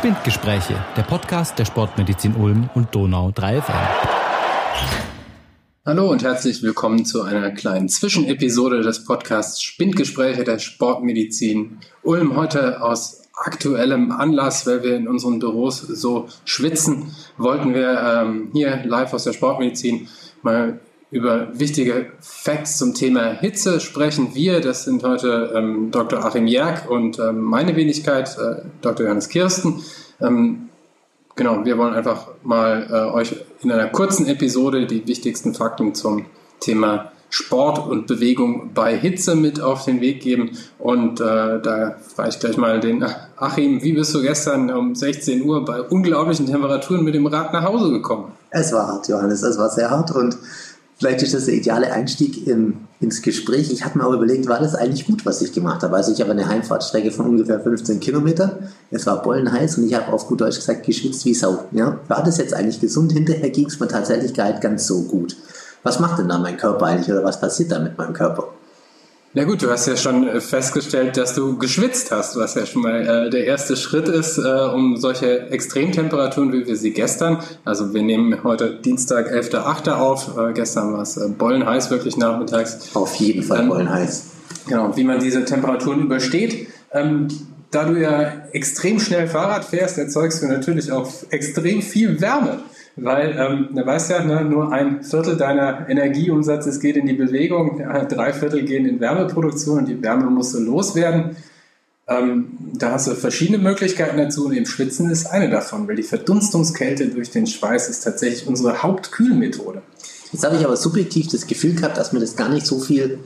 Spindgespräche, der Podcast der Sportmedizin Ulm und Donau 3 FM. Hallo und herzlich willkommen zu einer kleinen Zwischenepisode des Podcasts Spindgespräche der Sportmedizin Ulm. Heute aus aktuellem Anlass, weil wir in unseren Büros so schwitzen, wollten wir ähm, hier live aus der Sportmedizin mal über wichtige Facts zum Thema Hitze sprechen. Wir, das sind heute ähm, Dr. Achim Jerk und ähm, meine Wenigkeit, äh, Dr. Johannes Kirsten. Ähm, genau, wir wollen einfach mal äh, euch in einer kurzen Episode die wichtigsten Fakten zum Thema Sport und Bewegung bei Hitze mit auf den Weg geben. Und äh, da frage ich gleich mal den Achim, wie bist du gestern um 16 Uhr bei unglaublichen Temperaturen mit dem Rad nach Hause gekommen? Es war hart, Johannes, es war sehr hart und Vielleicht ist das der ideale Einstieg in, ins Gespräch. Ich habe mir auch überlegt, war das eigentlich gut, was ich gemacht habe? Also ich habe eine Heimfahrtstrecke von ungefähr 15 Kilometer. Es war bollenheiß und ich habe auf gut Deutsch gesagt geschwitzt wie Sau. Ja? War das jetzt eigentlich gesund? Hinterher ging es mir tatsächlich gar nicht ganz so gut. Was macht denn da mein Körper eigentlich oder was passiert da mit meinem Körper? Na gut, du hast ja schon äh, festgestellt, dass du geschwitzt hast, was ja schon mal äh, der erste Schritt ist, äh, um solche Extremtemperaturen, wie wir sie gestern, also wir nehmen heute Dienstag, 11.8. auf, äh, gestern war es äh, bollenheiß wirklich nachmittags. Auf jeden Fall ähm, bollenheiß. Genau, wie man diese Temperaturen übersteht. Ähm, da du ja extrem schnell Fahrrad fährst, erzeugst du natürlich auch extrem viel Wärme weil ähm, du weißt ja, ne, nur ein Viertel deiner Energieumsatzes geht in die Bewegung, drei Viertel gehen in Wärmeproduktion und die Wärme musst du loswerden. Ähm, da hast du verschiedene Möglichkeiten dazu und im Schwitzen ist eine davon, weil die Verdunstungskälte durch den Schweiß ist tatsächlich unsere Hauptkühlmethode. Jetzt habe ich aber subjektiv das Gefühl gehabt, dass mir das gar nicht so viel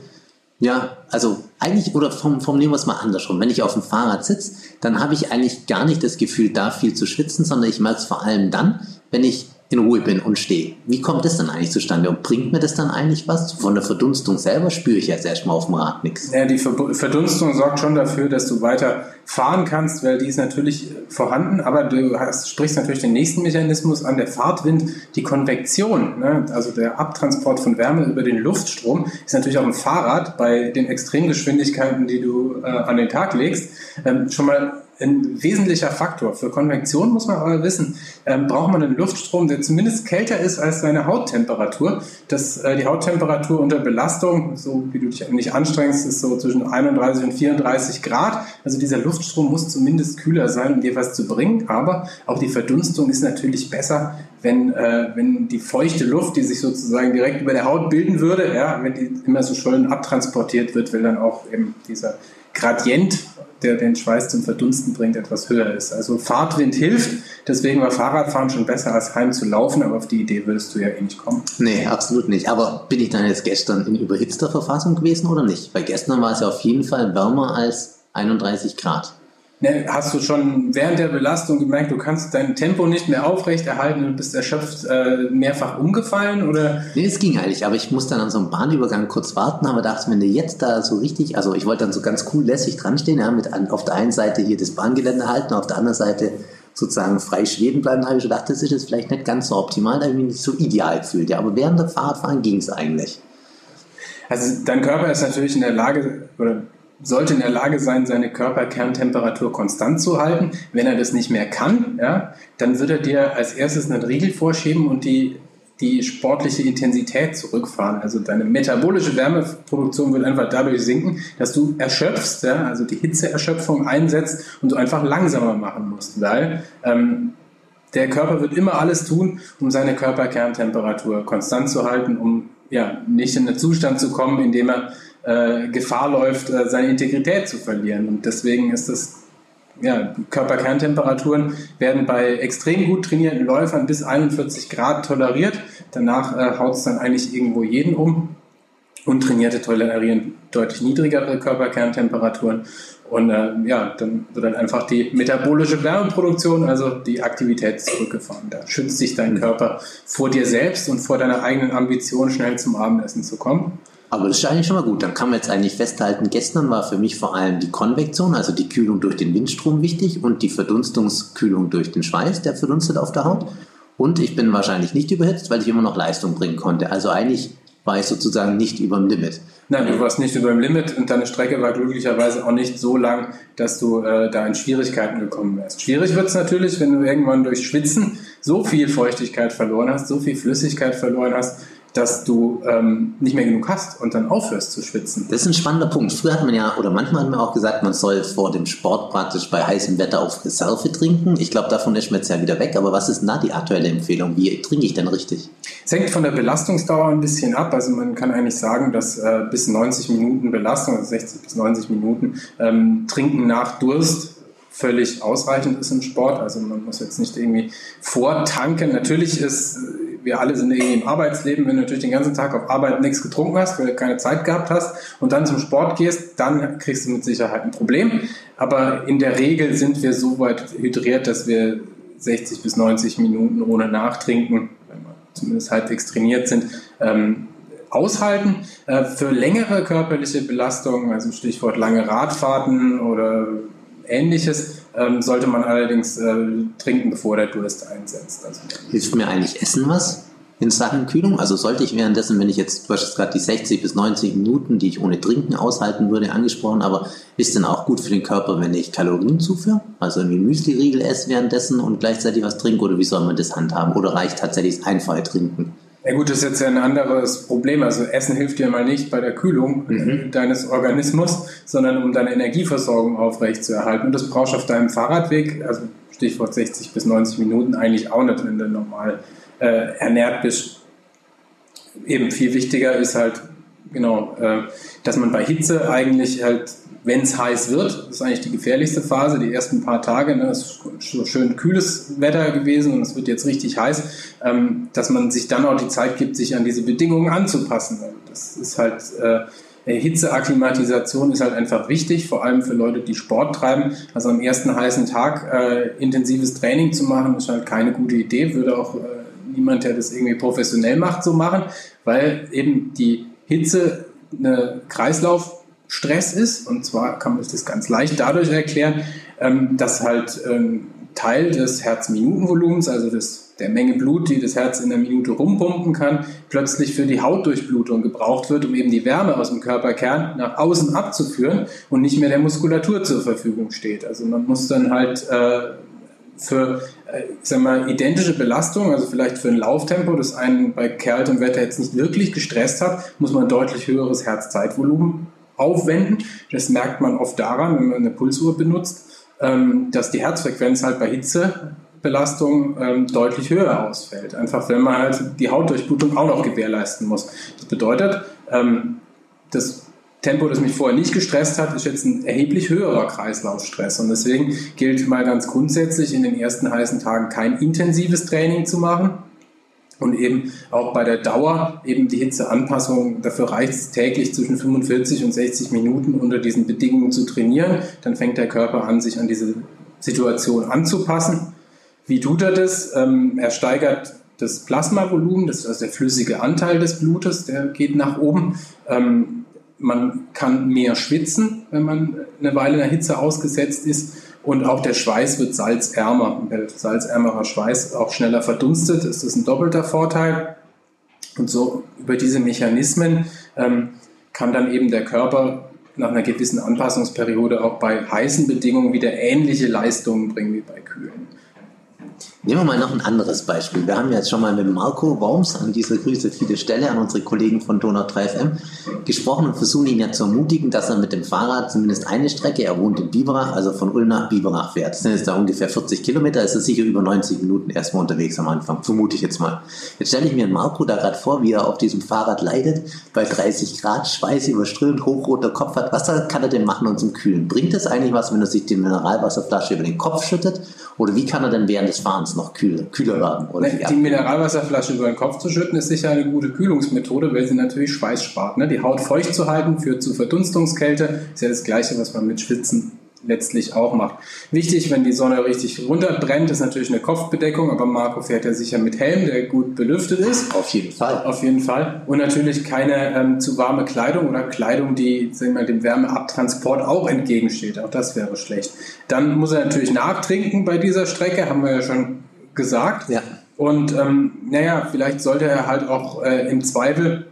ja, also eigentlich, oder vom, vom nehmen wir es mal andersrum. Wenn ich auf dem Fahrrad sitze, dann habe ich eigentlich gar nicht das Gefühl, da viel zu schwitzen, sondern ich merke es vor allem dann, wenn ich in Ruhe bin und stehe. Wie kommt das dann eigentlich zustande und bringt mir das dann eigentlich was? Von der Verdunstung selber spüre ich jetzt erstmal auf dem Rad nichts. Ja, die Verdunstung sorgt schon dafür, dass du weiter fahren kannst, weil die ist natürlich vorhanden, aber du hast, sprichst natürlich den nächsten Mechanismus an, der Fahrtwind, die Konvektion, ne? also der Abtransport von Wärme über den Luftstrom, ist natürlich auf dem Fahrrad bei den Extremgeschwindigkeiten, die du äh, an den Tag legst, ähm, schon mal ein wesentlicher Faktor. Für Konvektion muss man aber wissen, ähm, braucht man einen Luftstrom, der zumindest kälter ist als seine Hauttemperatur. Das, äh, die Hauttemperatur unter Belastung, so wie du dich nicht anstrengst, ist so zwischen 31 und 34 Grad. Also dieser Luftstrom muss zumindest kühler sein, um dir was zu bringen. Aber auch die Verdunstung ist natürlich besser, wenn, äh, wenn die feuchte Luft, die sich sozusagen direkt über der Haut bilden würde, ja, wenn die immer so schön abtransportiert wird, weil dann auch eben dieser Gradient der den Schweiß zum Verdunsten bringt, etwas höher ist. Also Fahrtwind hilft, deswegen war Fahrradfahren schon besser als heim zu laufen, aber auf die Idee würdest du ja eh nicht kommen. Nee, absolut nicht. Aber bin ich dann jetzt gestern in überhitzter Verfassung gewesen oder nicht? Weil gestern war es ja auf jeden Fall wärmer als 31 Grad. Ne, hast du schon während der Belastung gemerkt, du kannst dein Tempo nicht mehr aufrechterhalten und bist erschöpft äh, mehrfach umgefallen? Oder? Nee, es ging eigentlich, aber ich musste dann an so einem Bahnübergang kurz warten, aber dachte, wenn du jetzt da so richtig, also ich wollte dann so ganz cool lässig dran stehen, ja, mit an, auf der einen Seite hier das Bahngelände halten, auf der anderen Seite sozusagen frei schweben bleiben, habe ich gedacht, das ist jetzt vielleicht nicht ganz so optimal, da habe ich mich nicht so ideal gefühlt. Ja, aber während der Fahrradfahren ging es eigentlich. Also dein Körper ist natürlich in der Lage, oder sollte in der Lage sein, seine Körperkerntemperatur konstant zu halten. Wenn er das nicht mehr kann, ja, dann wird er dir als erstes einen Riegel vorschieben und die, die sportliche Intensität zurückfahren. Also deine metabolische Wärmeproduktion wird einfach dadurch sinken, dass du erschöpfst, ja, also die Hitzeerschöpfung einsetzt und du einfach langsamer machen musst, weil ähm, der Körper wird immer alles tun, um seine Körperkerntemperatur konstant zu halten, um ja, nicht in einen Zustand zu kommen, in dem er äh, Gefahr läuft, äh, seine Integrität zu verlieren. Und deswegen ist das, ja, Körperkerntemperaturen werden bei extrem gut trainierten Läufern bis 41 Grad toleriert. Danach äh, haut es dann eigentlich irgendwo jeden um. Untrainierte tolerieren deutlich niedrigere Körperkerntemperaturen. Und äh, ja, dann wird dann einfach die metabolische Wärmeproduktion, also die Aktivität zurückgefahren. Da schützt sich dein Körper vor dir selbst und vor deiner eigenen Ambition, schnell zum Abendessen zu kommen. Aber das ist eigentlich schon mal gut. Dann kann man jetzt eigentlich festhalten, gestern war für mich vor allem die Konvektion, also die Kühlung durch den Windstrom wichtig und die Verdunstungskühlung durch den Schweiß, der verdunstet auf der Haut. Und ich bin wahrscheinlich nicht überhitzt, weil ich immer noch Leistung bringen konnte. Also eigentlich war ich sozusagen nicht über dem Limit. Nein, du warst nicht über dem Limit und deine Strecke war glücklicherweise auch nicht so lang, dass du äh, da in Schwierigkeiten gekommen wärst. Schwierig wird es natürlich, wenn du irgendwann durch Schwitzen so viel Feuchtigkeit verloren hast, so viel Flüssigkeit verloren hast, dass du ähm, nicht mehr genug hast und dann aufhörst zu schwitzen. Das ist ein spannender Punkt. Früher hat man ja, oder manchmal hat man auch gesagt, man soll vor dem Sport praktisch bei heißem Wetter auf Reserve trinken. Ich glaube, davon ist man jetzt ja wieder weg. Aber was ist denn da die aktuelle Empfehlung? Wie trinke ich denn richtig? Es hängt von der Belastungsdauer ein bisschen ab. Also man kann eigentlich sagen, dass äh, bis 90 Minuten Belastung, also 60 bis 90 Minuten, ähm, Trinken nach Durst völlig ausreichend ist im Sport. Also man muss jetzt nicht irgendwie vortanken. Natürlich ist wir alle sind irgendwie im Arbeitsleben, wenn du natürlich den ganzen Tag auf Arbeit nichts getrunken hast, weil du keine Zeit gehabt hast und dann zum Sport gehst, dann kriegst du mit Sicherheit ein Problem. Aber in der Regel sind wir so weit hydriert, dass wir 60 bis 90 Minuten ohne Nachtrinken, wenn wir zumindest halbwegs trainiert sind, ähm, aushalten. Äh, für längere körperliche Belastungen, also Stichwort lange Radfahrten oder ähnliches, ähm, sollte man allerdings äh, trinken, bevor der Durst einsetzt. Also, Hilft mir eigentlich Essen was in Sachen Kühlung? Also sollte ich währenddessen, wenn ich jetzt, du hast gerade die 60 bis 90 Minuten, die ich ohne Trinken aushalten würde, angesprochen, aber ist denn auch gut für den Körper, wenn ich Kalorien zuführe? Also irgendwie Müsli-Riegel esse währenddessen und gleichzeitig was trinke oder wie soll man das handhaben? Oder reicht tatsächlich das einfache Trinken? Ja gut, das ist jetzt ja ein anderes Problem. Also Essen hilft dir mal nicht bei der Kühlung mhm. deines Organismus, sondern um deine Energieversorgung aufrechtzuerhalten. Und das brauchst du auf deinem Fahrradweg, also Stichwort 60 bis 90 Minuten, eigentlich auch nicht, wenn du normal äh, ernährt bist. Eben viel wichtiger ist halt, genau, äh, dass man bei Hitze eigentlich halt wenn es heiß wird, ist eigentlich die gefährlichste Phase, die ersten paar Tage, ne, ist so schön kühles Wetter gewesen und es wird jetzt richtig heiß, ähm, dass man sich dann auch die Zeit gibt, sich an diese Bedingungen anzupassen. Also das ist halt, äh, Hitzeakklimatisation ist halt einfach wichtig, vor allem für Leute, die Sport treiben. Also am ersten heißen Tag äh, intensives Training zu machen, ist halt keine gute Idee, würde auch äh, niemand, der das irgendwie professionell macht, so machen, weil eben die Hitze eine Kreislauf Stress ist. Und zwar kann man das ganz leicht dadurch erklären, ähm, dass halt ähm, Teil des Herzminutenvolumens, also des, der Menge Blut, die das Herz in der Minute rumpumpen kann, plötzlich für die Hautdurchblutung gebraucht wird, um eben die Wärme aus dem Körperkern nach außen abzuführen und nicht mehr der Muskulatur zur Verfügung steht. Also man muss dann halt äh, für äh, ich sag mal, identische Belastung, also vielleicht für ein Lauftempo, das einen bei kältem Wetter jetzt nicht wirklich gestresst hat, muss man deutlich höheres Herzzeitvolumen aufwenden. Das merkt man oft daran, wenn man eine Pulsuhr benutzt, ähm, dass die Herzfrequenz halt bei Hitzebelastung ähm, deutlich höher ausfällt. Einfach wenn man halt die Hautdurchblutung auch noch gewährleisten muss. Das bedeutet, ähm, das Tempo, das mich vorher nicht gestresst hat, ist jetzt ein erheblich höherer Kreislaufstress. Und deswegen gilt mal ganz grundsätzlich in den ersten heißen Tagen kein intensives Training zu machen, und eben auch bei der Dauer eben die Hitzeanpassung, dafür reicht es täglich zwischen 45 und 60 Minuten unter diesen Bedingungen zu trainieren. Dann fängt der Körper an, sich an diese Situation anzupassen. Wie tut er das? Ähm, er steigert das Plasmavolumen, das ist also der flüssige Anteil des Blutes, der geht nach oben. Ähm, man kann mehr schwitzen, wenn man eine Weile in der Hitze ausgesetzt ist. Und auch der Schweiß wird salzärmer. Weil salzärmerer Schweiß auch schneller verdunstet, ist das ein doppelter Vorteil. Und so über diese Mechanismen ähm, kann dann eben der Körper nach einer gewissen Anpassungsperiode auch bei heißen Bedingungen wieder ähnliche Leistungen bringen wie bei kühlen. Nehmen wir mal noch ein anderes Beispiel. Wir haben jetzt schon mal mit Marco Worms, an dieser Grüße viele Stelle an unsere Kollegen von Donau 3FM, gesprochen und versuchen ihn ja zu ermutigen, dass er mit dem Fahrrad zumindest eine Strecke, er wohnt in Biberach, also von Ulm nach Biberach fährt. Das sind jetzt da ungefähr 40 Kilometer, ist er sicher über 90 Minuten erstmal unterwegs am Anfang, vermute ich jetzt mal. Jetzt stelle ich mir Marco da gerade vor, wie er auf diesem Fahrrad leidet, bei 30 Grad, Schweiß überströmt, hochroter Kopf hat. Was kann er denn machen um zum Kühlen? Bringt es eigentlich was, wenn er sich die Mineralwasserflasche über den Kopf schüttet? Oder wie kann er denn während des Fahrens noch kühler, kühler werden? Oder die, die Mineralwasserflasche über den Kopf zu schütten, ist sicher eine gute Kühlungsmethode, weil sie natürlich Schweiß spart. Ne? Die Haut feucht zu halten führt zu Verdunstungskälte. Ist ja das Gleiche, was man mit Schwitzen letztlich auch macht. Wichtig, wenn die Sonne richtig runterbrennt, ist natürlich eine Kopfbedeckung, aber Marco fährt ja sicher mit Helm, der gut belüftet ist. Auf jeden Fall. Auf jeden Fall. Und natürlich keine ähm, zu warme Kleidung oder Kleidung, die sagen wir, dem Wärmeabtransport auch entgegensteht. Auch das wäre schlecht. Dann muss er natürlich nachtrinken bei dieser Strecke, haben wir ja schon gesagt. Ja. Und ähm, naja, vielleicht sollte er halt auch äh, im Zweifel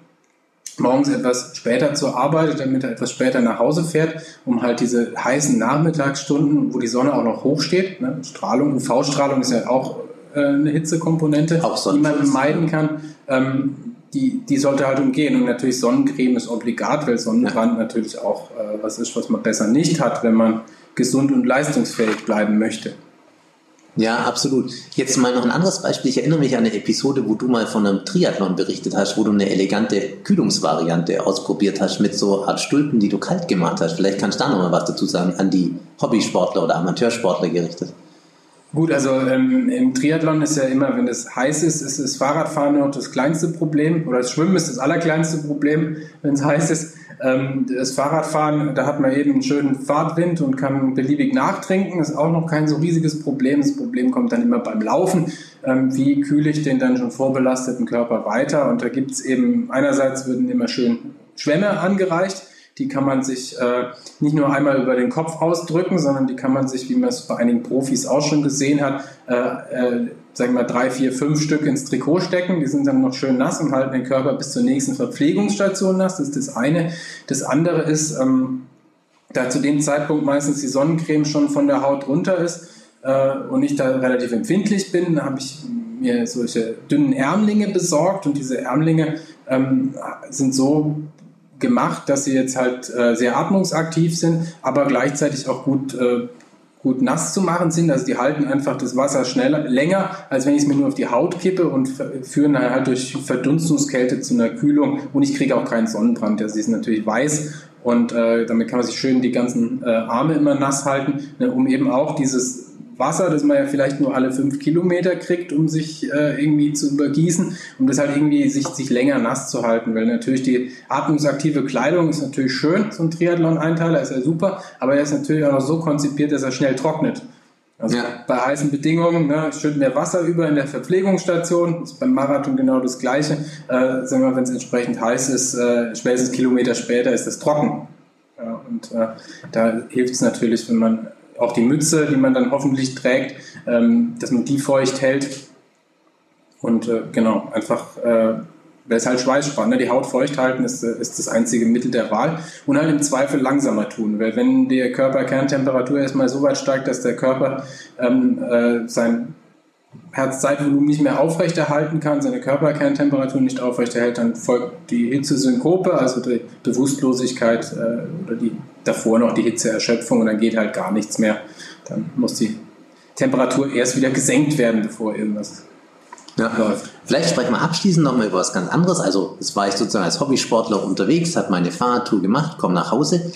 morgens etwas später zur Arbeit, damit er etwas später nach Hause fährt, um halt diese heißen Nachmittagsstunden, wo die Sonne auch noch hoch steht, ne, Strahlung, UV-Strahlung ist ja auch äh, eine Hitzekomponente, die man vermeiden kann, ähm, die, die sollte halt umgehen. Und natürlich Sonnencreme ist obligat, weil Sonnenbrand ja. natürlich auch äh, was ist, was man besser nicht hat, wenn man gesund und leistungsfähig bleiben möchte. Ja, absolut. Jetzt mal noch ein anderes Beispiel. Ich erinnere mich an eine Episode, wo du mal von einem Triathlon berichtet hast, wo du eine elegante Kühlungsvariante ausprobiert hast mit so Art Stulpen, die du kalt gemacht hast. Vielleicht kannst du da noch mal was dazu sagen, an die Hobbysportler oder Amateursportler gerichtet. Gut, also ähm, im Triathlon ist ja immer, wenn es heiß ist, ist das Fahrradfahren noch das kleinste Problem oder das Schwimmen ist das allerkleinste Problem, wenn es heiß ist. Ähm, das Fahrradfahren, da hat man eben einen schönen Fahrtwind und kann beliebig nachtrinken, ist auch noch kein so riesiges Problem. Das Problem kommt dann immer beim Laufen. Ähm, wie kühle ich den dann schon vorbelasteten Körper weiter? Und da gibt es eben, einerseits würden immer schön Schwämme angereicht, die kann man sich äh, nicht nur einmal über den Kopf ausdrücken, sondern die kann man sich, wie man es bei einigen Profis auch schon gesehen hat, äh, äh, sagen wir mal drei, vier, fünf Stück ins Trikot stecken. Die sind dann noch schön nass und halten den Körper bis zur nächsten Verpflegungsstation nass. Das ist das eine. Das andere ist, ähm, da zu dem Zeitpunkt meistens die Sonnencreme schon von der Haut runter ist äh, und ich da relativ empfindlich bin, habe ich mir solche dünnen Ärmlinge besorgt und diese Ärmlinge ähm, sind so gemacht, dass sie jetzt halt äh, sehr atmungsaktiv sind, aber gleichzeitig auch gut, äh, gut nass zu machen sind. Also die halten einfach das Wasser schneller, länger, als wenn ich es mir nur auf die Haut kippe und führen halt durch Verdunstungskälte zu einer Kühlung und ich kriege auch keinen Sonnenbrand. Also sie ist natürlich weiß und äh, damit kann man sich schön die ganzen äh, Arme immer nass halten, ne, um eben auch dieses Wasser, das man ja vielleicht nur alle fünf Kilometer kriegt, um sich äh, irgendwie zu übergießen, um das halt irgendwie sich, sich länger nass zu halten. Weil natürlich die atmungsaktive Kleidung ist natürlich schön, so ein Triathlon-Einteiler ist ja super, aber er ist natürlich auch noch so konzipiert, dass er schnell trocknet. Also ja. bei heißen Bedingungen ne, schütten wir Wasser über in der Verpflegungsstation, ist beim Marathon genau das Gleiche. Äh, sagen wir, wenn es entsprechend heiß ist, äh, spätestens Kilometer später ist es trocken. Ja, und äh, da hilft es natürlich, wenn man auch die Mütze, die man dann hoffentlich trägt, ähm, dass man die feucht hält. Und äh, genau, einfach, äh, weil es halt Schweiß spart. Ne? Die Haut feucht halten ist, äh, ist das einzige Mittel der Wahl. Und halt im Zweifel langsamer tun, weil wenn die Körperkerntemperatur erstmal so weit steigt, dass der Körper ähm, äh, sein Herzzeitvolumen nicht mehr aufrechterhalten kann, seine Körperkerntemperatur nicht aufrechterhält, dann folgt die Hitzesynkope, also die Bewusstlosigkeit äh, oder die davor noch die Hitzeerschöpfung und dann geht halt gar nichts mehr. Dann muss die Temperatur erst wieder gesenkt werden, bevor irgendwas ja. läuft. Vielleicht sprechen wir abschließend nochmal über was ganz anderes. Also, es war ich sozusagen als Hobbysportler unterwegs, habe meine Fahrradtour gemacht, komme nach Hause,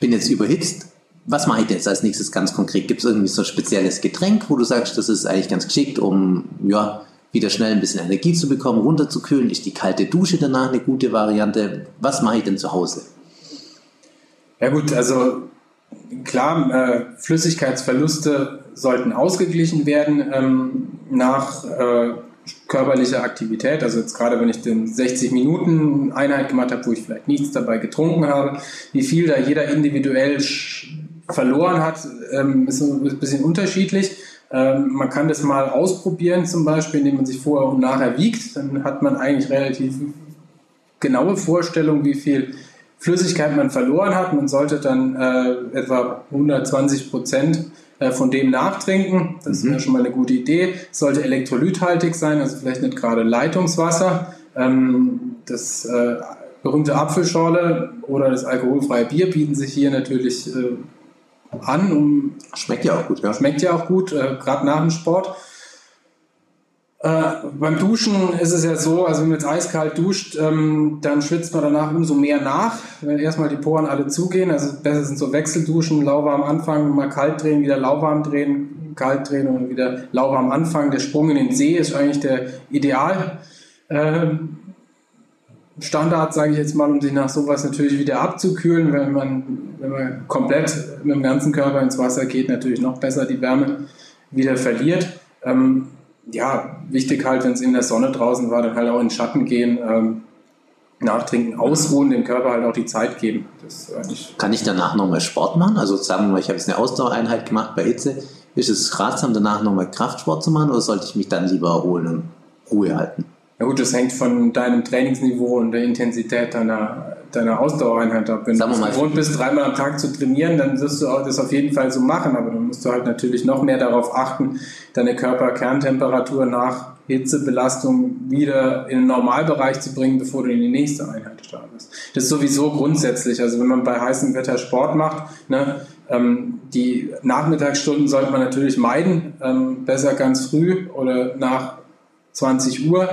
bin jetzt überhitzt, was mache ich denn jetzt als nächstes ganz konkret? Gibt es irgendwie so ein spezielles Getränk, wo du sagst, das ist eigentlich ganz geschickt, um ja, wieder schnell ein bisschen Energie zu bekommen, runterzukühlen? Ist die kalte Dusche danach eine gute Variante? Was mache ich denn zu Hause? Ja gut, also klar, äh, Flüssigkeitsverluste sollten ausgeglichen werden ähm, nach äh, körperlicher Aktivität. Also jetzt gerade, wenn ich den 60 Minuten Einheit gemacht habe, wo ich vielleicht nichts dabei getrunken habe, wie viel da jeder individuell verloren hat, ähm, ist ein bisschen unterschiedlich. Ähm, man kann das mal ausprobieren, zum Beispiel, indem man sich vorher und nachher wiegt. Dann hat man eigentlich relativ genaue Vorstellung, wie viel Flüssigkeit man verloren hat. Man sollte dann äh, etwa 120 Prozent äh, von dem nachtrinken. Das mhm. ist ja schon mal eine gute Idee. Sollte elektrolythaltig sein, also vielleicht nicht gerade Leitungswasser. Ähm, das äh, berühmte Apfelschorle oder das alkoholfreie Bier bieten sich hier natürlich äh, an. Um, schmeckt ja auch gut, ja. Schmeckt ja auch gut, äh, gerade nach dem Sport. Äh, beim Duschen ist es ja so, also wenn man jetzt eiskalt duscht, ähm, dann schwitzt man danach umso mehr nach, wenn erstmal die Poren alle zugehen. Also besser sind so Wechselduschen, lauwarm anfangen, mal kalt drehen, wieder lauwarm drehen, kalt drehen und wieder lauwarm anfangen. Der Sprung in den See ist eigentlich der Ideal. Ähm, Standard, sage ich jetzt mal, um sich nach sowas natürlich wieder abzukühlen. Wenn man, wenn man komplett mit dem ganzen Körper ins Wasser geht, natürlich noch besser die Wärme wieder verliert. Ähm, ja, wichtig halt, wenn es in der Sonne draußen war, dann halt auch in den Schatten gehen, ähm, nachtrinken, ausruhen, dem Körper halt auch die Zeit geben. Kann ich danach nochmal Sport machen? Also sagen wir mal, ich habe jetzt eine Ausdauereinheit gemacht bei Hitze. Ist es ratsam, danach nochmal Kraftsport zu machen oder sollte ich mich dann lieber erholen und Ruhe halten? Ja gut, das hängt von deinem Trainingsniveau und der Intensität deiner, deiner Ausdauereinheit ab. Wenn Sagen du gewohnt bist, dreimal am Tag zu trainieren, dann wirst du auch das auf jeden Fall so machen. Aber dann musst du halt natürlich noch mehr darauf achten, deine Körperkerntemperatur nach Hitzebelastung wieder in den Normalbereich zu bringen, bevor du in die nächste Einheit startest. Das ist sowieso grundsätzlich. Also wenn man bei heißem Wetter Sport macht, ne, ähm, die Nachmittagsstunden sollte man natürlich meiden. Ähm, besser ganz früh oder nach 20 Uhr,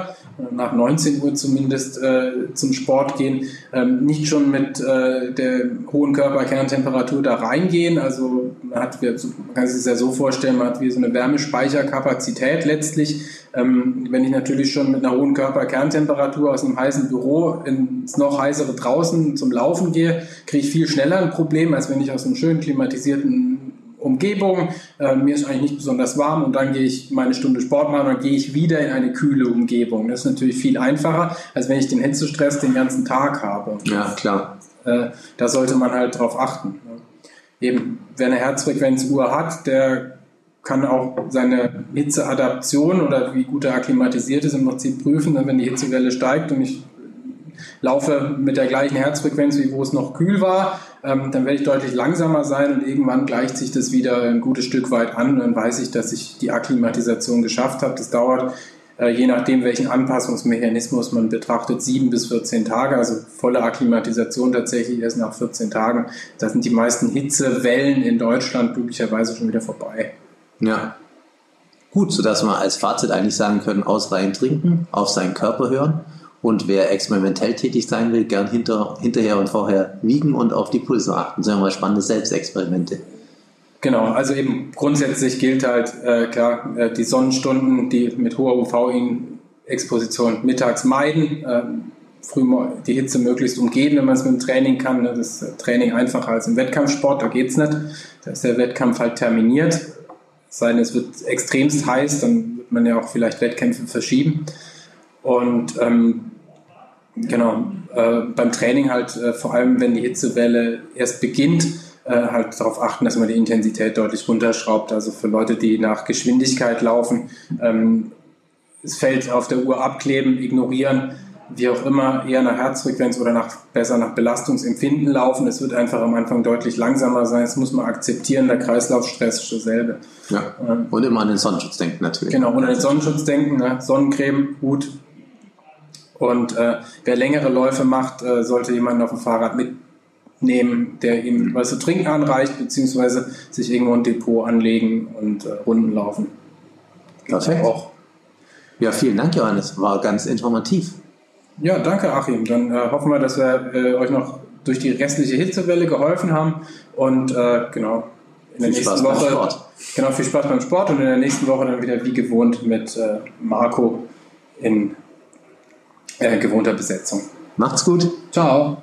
nach 19 Uhr zumindest äh, zum Sport gehen, ähm, nicht schon mit äh, der hohen Körperkerntemperatur da reingehen. Also man, hat, man kann sich das ja so vorstellen, man hat wie so eine Wärmespeicherkapazität letztlich. Ähm, wenn ich natürlich schon mit einer hohen Körperkerntemperatur aus einem heißen Büro ins noch heißere draußen zum Laufen gehe, kriege ich viel schneller ein Problem, als wenn ich aus einem schön klimatisierten Umgebung, äh, mir ist eigentlich nicht besonders warm und dann gehe ich meine Stunde Sport machen und dann gehe ich wieder in eine kühle Umgebung. Das ist natürlich viel einfacher, als wenn ich den Hitzestress den ganzen Tag habe. Ja, klar. Äh, da sollte man halt drauf achten. ne. Eben, wer eine Herzfrequenzuhr hat, der kann auch seine Hitzeadaption oder wie gut er akklimatisiert ist im Prinzip prüfen, wenn die Hitzewelle steigt und ich laufe mit der gleichen Herzfrequenz, wie wo es noch kühl war, ähm, dann werde ich deutlich langsamer sein und irgendwann gleicht sich das wieder ein gutes Stück weit an dann weiß ich, dass ich die Akklimatisation geschafft habe. Das dauert, äh, je nachdem, welchen Anpassungsmechanismus man betrachtet, sieben bis 14 Tage, also volle Akklimatisation tatsächlich erst nach 14 Tagen. Da sind die meisten Hitzewellen in Deutschland glücklicherweise schon wieder vorbei. Ja. Gut, sodass wir als Fazit eigentlich sagen können, ausreichend trinken, auf seinen Körper hören und wer experimentell tätig sein will, gern hinter, hinterher und vorher wiegen und auf die Pulse achten. Sagen wir mal spannende Selbstexperimente. Genau, also eben grundsätzlich gilt halt äh, klar, äh, die Sonnenstunden, die mit hoher UV-Exposition mittags meiden, äh, früh die Hitze möglichst umgehen, wenn man es mit dem Training kann. Ne? Das ist Training einfacher als im Wettkampfsport, da geht's nicht. Da ist der Wettkampf halt terminiert. Es sei denn, es wird extremst heiß, dann wird man ja auch vielleicht Wettkämpfe verschieben. Und ähm, genau, äh, beim Training halt äh, vor allem, wenn die Hitzewelle erst beginnt, äh, halt darauf achten, dass man die Intensität deutlich runterschraubt. Also für Leute, die nach Geschwindigkeit laufen, ähm, das Feld auf der Uhr abkleben, ignorieren, wie auch immer, eher nach Herzfrequenz oder nach, besser nach Belastungsempfinden laufen. Es wird einfach am Anfang deutlich langsamer sein. Das muss man akzeptieren. Der Kreislaufstress ist dasselbe. Ja. Ähm, Und immer an den Sonnenschutz denken natürlich. Genau, und an den Sonnenschutz denken, ne? Sonnencreme, gut. Und äh, wer längere Läufe macht, äh, sollte jemanden auf dem Fahrrad mitnehmen, der ihm was zu trinken anreicht, beziehungsweise sich irgendwo ein Depot anlegen und äh, Runden laufen. Perfekt. Auch. Ja, vielen Dank, Johannes. War ganz informativ. Ja, danke Achim. Dann äh, hoffen wir, dass wir äh, euch noch durch die restliche Hitzewelle geholfen haben. Und äh, genau, in der Viel nächsten Spaß beim Woche. Sport. Genau, viel Spaß beim Sport und in der nächsten Woche dann wieder wie gewohnt mit Marco in äh, gewohnter Besetzung. Macht's gut. Ciao.